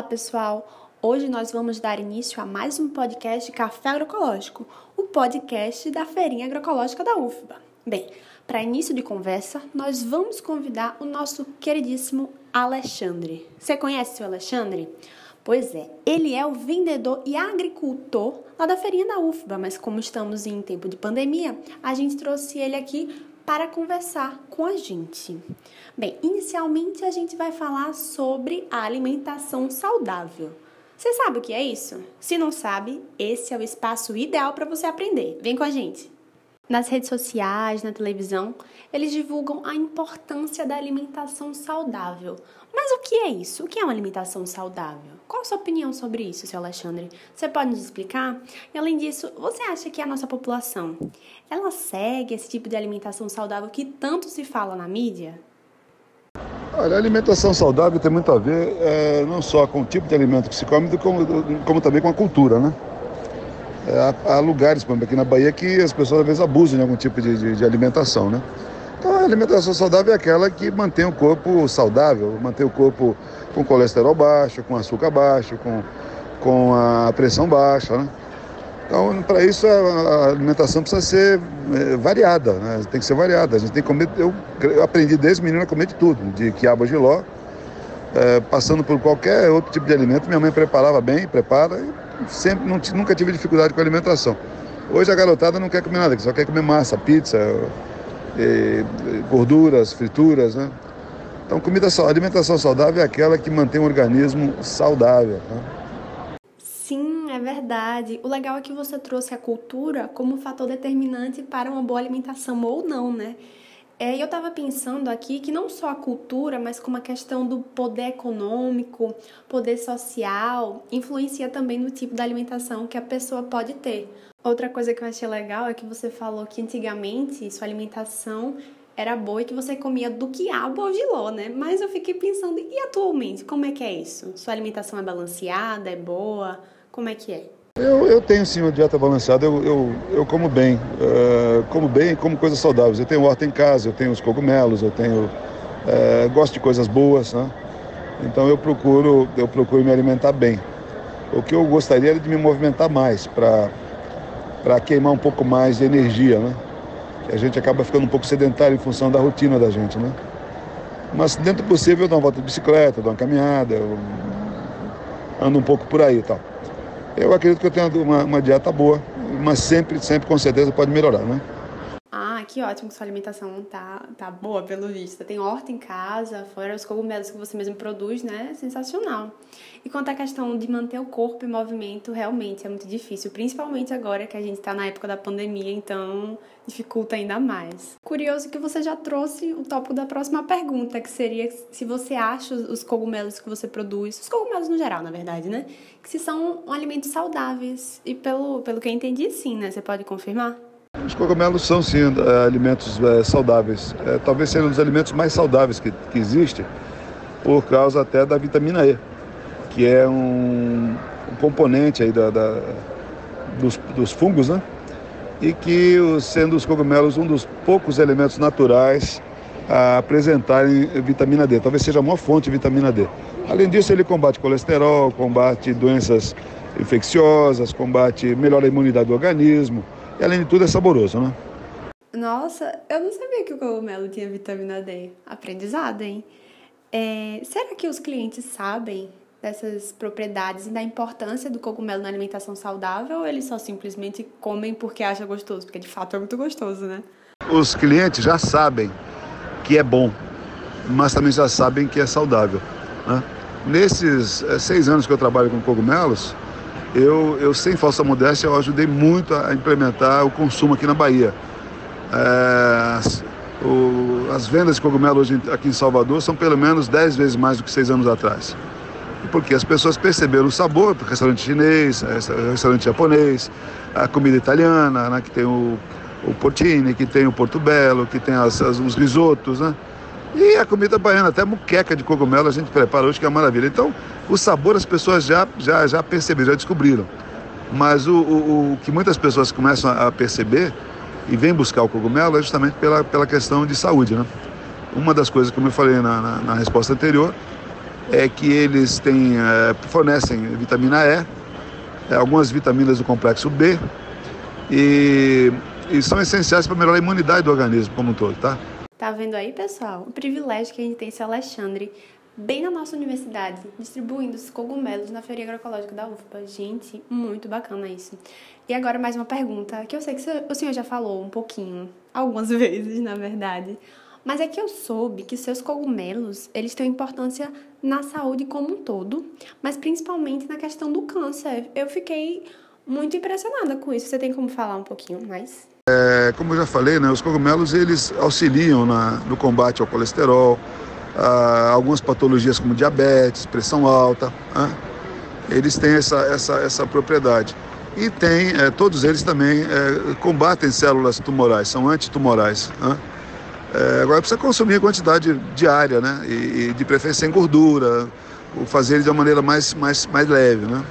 Olá, pessoal! Hoje nós vamos dar início a mais um podcast Café Agroecológico, o podcast da Feirinha Agroecológica da UFBA. Bem, para início de conversa, nós vamos convidar o nosso queridíssimo Alexandre. Você conhece o Alexandre? Pois é, ele é o vendedor e agricultor lá da feirinha da UFBA, mas como estamos em tempo de pandemia, a gente trouxe ele aqui para conversar com a gente. Bem, inicialmente a gente vai falar sobre a alimentação saudável. Você sabe o que é isso? Se não sabe, esse é o espaço ideal para você aprender. Vem com a gente! Nas redes sociais, na televisão, eles divulgam a importância da alimentação saudável. Mas o que é isso? O que é uma alimentação saudável? Qual a sua opinião sobre isso, seu Alexandre? Você pode nos explicar? E além disso, você acha que a nossa população, ela segue esse tipo de alimentação saudável que tanto se fala na mídia? Olha, a alimentação saudável tem muito a ver é, não só com o tipo de alimento que se come, como, como também com a cultura, né? É, há, há, lugares, por exemplo, aqui na Bahia, que as pessoas às vezes abusam de algum tipo de, de, de, alimentação, né? Então a alimentação saudável é aquela que mantém o corpo saudável, mantém o corpo com colesterol baixo, com açúcar baixo, com, com a pressão baixa, né? Então, para isso, a alimentação precisa ser é, variada, né? tem que ser variada. A gente tem que comer. Eu, eu aprendi desde menino a comer de tudo, de quiabo de ló, é, passando por qualquer outro tipo de alimento. Minha mãe preparava bem, prepara, e sempre, não, nunca tive dificuldade com a alimentação. Hoje a garotada não quer comer nada, só quer comer massa, pizza, e, e gorduras, frituras, né? Então, comida, alimentação saudável é aquela que mantém o organismo saudável. Né? Sim, é verdade. O legal é que você trouxe a cultura como fator determinante para uma boa alimentação ou não, né? É, eu estava pensando aqui que não só a cultura, mas como a questão do poder econômico, poder social, influencia também no tipo de alimentação que a pessoa pode ter. Outra coisa que eu achei legal é que você falou que antigamente sua alimentação era boa e que você comia do quiabo ao giló, né? Mas eu fiquei pensando, e atualmente, como é que é isso? Sua alimentação é balanceada, é boa? Como é que é? Eu, eu tenho sim uma dieta balanceada, eu, eu, eu como bem, uh, como bem, como coisas saudáveis. Eu tenho horta em casa, eu tenho os cogumelos, eu tenho, uh, gosto de coisas boas, né? Então eu procuro, eu procuro me alimentar bem. O que eu gostaria era de me movimentar mais para queimar um pouco mais de energia, né? A gente acaba ficando um pouco sedentário em função da rotina da gente, né? Mas dentro do possível eu dou uma volta de bicicleta, dou uma caminhada, eu ando um pouco por aí e tal. Eu acredito que eu tenho uma, uma dieta boa, mas sempre, sempre com certeza pode melhorar, né? Que ótimo que sua alimentação tá, tá boa, pelo visto. Tem horta em casa, fora os cogumelos que você mesmo produz, né? Sensacional. E quanto à questão de manter o corpo em movimento, realmente é muito difícil, principalmente agora que a gente está na época da pandemia, então dificulta ainda mais. Curioso que você já trouxe o tópico da próxima pergunta, que seria se você acha os cogumelos que você produz, os cogumelos no geral, na verdade, né? Que se são alimentos saudáveis. E pelo, pelo que eu entendi, sim, né? Você pode confirmar? Os cogumelos são sim é, alimentos é, saudáveis. É, talvez sejam os alimentos mais saudáveis que, que existem, por causa até da vitamina E, que é um, um componente aí da, da dos, dos, fungos, né? E que, sendo os cogumelos um dos poucos elementos naturais a apresentarem vitamina D, talvez seja a maior fonte de vitamina D. Além disso, ele combate colesterol, combate doenças infecciosas, combate, melhora a imunidade do organismo, e além de tudo é saboroso, né? Nossa, eu não sabia que o cogumelo tinha vitamina D. Aprendizado, hein? É, será que os clientes sabem dessas propriedades e da importância do cogumelo na alimentação saudável ou eles só simplesmente comem porque acham gostoso? Porque de fato é muito gostoso, né? Os clientes já sabem que é bom, mas também já sabem que é saudável. Né? Nesses é, seis anos que eu trabalho com cogumelos, eu, eu sem falsa modéstia, eu ajudei muito a implementar o consumo aqui na Bahia. É, as, o, as vendas de cogumelo hoje aqui em Salvador são pelo menos 10 vezes mais do que seis anos atrás. Porque as pessoas perceberam o sabor, restaurante chinês, restaurante japonês, a comida italiana, né, que tem o, o portini, que tem o portobello, que tem as, as, os risotos, né? E a comida baiana, até muqueca de cogumelo a gente prepara hoje, que é uma maravilha. Então, o sabor as pessoas já, já, já perceberam, já descobriram. Mas o, o, o que muitas pessoas começam a perceber e vêm buscar o cogumelo é justamente pela, pela questão de saúde, né? Uma das coisas, como eu falei na, na, na resposta anterior, é que eles têm, é, fornecem vitamina E, é, algumas vitaminas do complexo B e, e são essenciais para melhorar a imunidade do organismo como um todo, tá? Tá vendo aí, pessoal? O privilégio que a gente tem esse Alexandre bem na nossa universidade, distribuindo os cogumelos na feira agroecológica da UFPA. Gente, muito bacana isso. E agora mais uma pergunta, que eu sei que o senhor já falou um pouquinho, algumas vezes, na verdade. Mas é que eu soube que seus cogumelos, eles têm importância na saúde como um todo, mas principalmente na questão do câncer. Eu fiquei muito impressionada com isso. Você tem como falar um pouquinho mais? É, como eu já falei, né, os cogumelos eles auxiliam na, no combate ao colesterol, a algumas patologias como diabetes, pressão alta, né, eles têm essa, essa, essa propriedade. E tem, é, todos eles também é, combatem células tumorais, são antitumorais. Né? É, agora precisa consumir a quantidade diária, né? E, e de preferência sem gordura, fazer de uma maneira mais, mais, mais leve, né?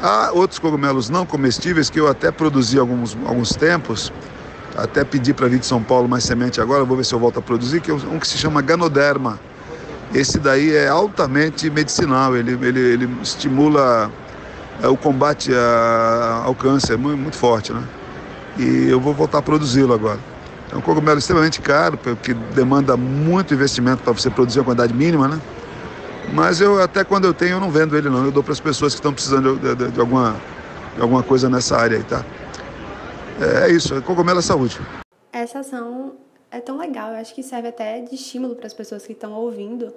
Há outros cogumelos não comestíveis que eu até produzi alguns, alguns tempos, até pedi para vir de São Paulo mais semente agora, vou ver se eu volto a produzir, que é um que se chama Ganoderma. Esse daí é altamente medicinal, ele, ele, ele estimula é, o combate a, ao câncer, muito, muito forte, né? E eu vou voltar a produzi-lo agora. É um cogumelo extremamente caro, porque demanda muito investimento para você produzir uma quantidade mínima, né? Mas eu até quando eu tenho eu não vendo ele não, eu dou para as pessoas que estão precisando de, de, de, alguma, de alguma coisa nessa área aí, tá? É, é isso, é cogumelo é saúde. Essa ação é tão legal, eu acho que serve até de estímulo para as pessoas que estão ouvindo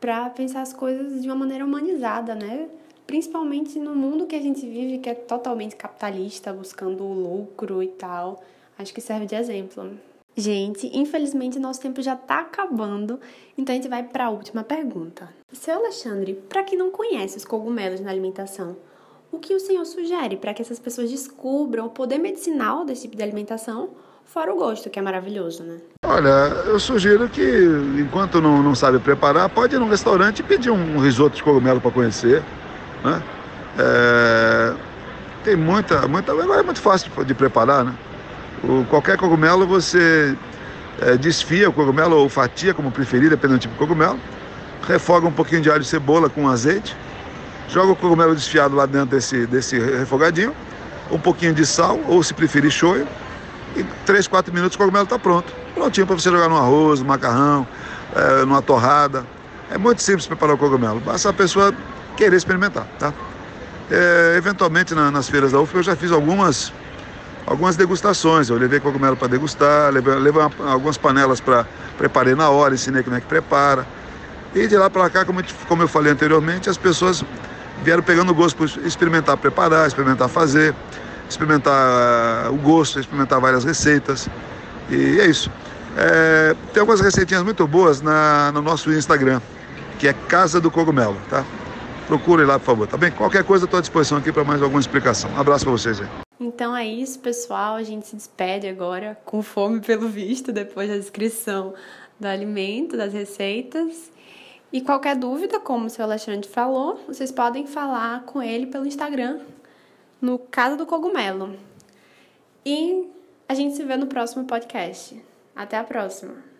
para pensar as coisas de uma maneira humanizada, né? Principalmente no mundo que a gente vive, que é totalmente capitalista, buscando lucro e tal. Acho que serve de exemplo. Gente, infelizmente nosso tempo já está acabando, então a gente vai para a última pergunta. Seu Alexandre, para quem não conhece os cogumelos na alimentação, o que o senhor sugere para que essas pessoas descubram o poder medicinal desse tipo de alimentação, fora o gosto, que é maravilhoso, né? Olha, eu sugiro que, enquanto não, não sabe preparar, pode ir num restaurante e pedir um risoto de cogumelo para conhecer, né? É, tem muita, muita, agora é muito fácil de preparar, né? O, qualquer cogumelo você é, desfia o cogumelo ou fatia, como preferir, dependendo do tipo de cogumelo. Refoga um pouquinho de alho e cebola com azeite. Joga o cogumelo desfiado lá dentro desse, desse refogadinho. Um pouquinho de sal, ou se preferir, shoyu. E 3, 4 minutos o cogumelo está pronto. Prontinho para você jogar no arroz, no macarrão, é, numa torrada. É muito simples preparar o cogumelo. Basta a pessoa querer experimentar, tá? É, eventualmente na, nas feiras da UF eu já fiz algumas algumas degustações. Eu levei cogumelo para degustar, levei, levei algumas panelas para preparei na hora, ensinei como é que prepara. E de lá para cá, como, como eu falei anteriormente, as pessoas vieram pegando gosto por experimentar preparar, experimentar fazer, experimentar uh, o gosto, experimentar várias receitas. E é isso. É, tem algumas receitinhas muito boas na, no nosso Instagram, que é Casa do Cogumelo, tá? Procure lá, por favor, tá bem? Qualquer coisa, estou à disposição aqui para mais alguma explicação. Um abraço para vocês aí. Então é isso, pessoal. A gente se despede agora com fome pelo visto, depois da descrição do alimento, das receitas. E qualquer dúvida, como o seu Alexandre falou, vocês podem falar com ele pelo Instagram, no Casa do Cogumelo. E a gente se vê no próximo podcast. Até a próxima!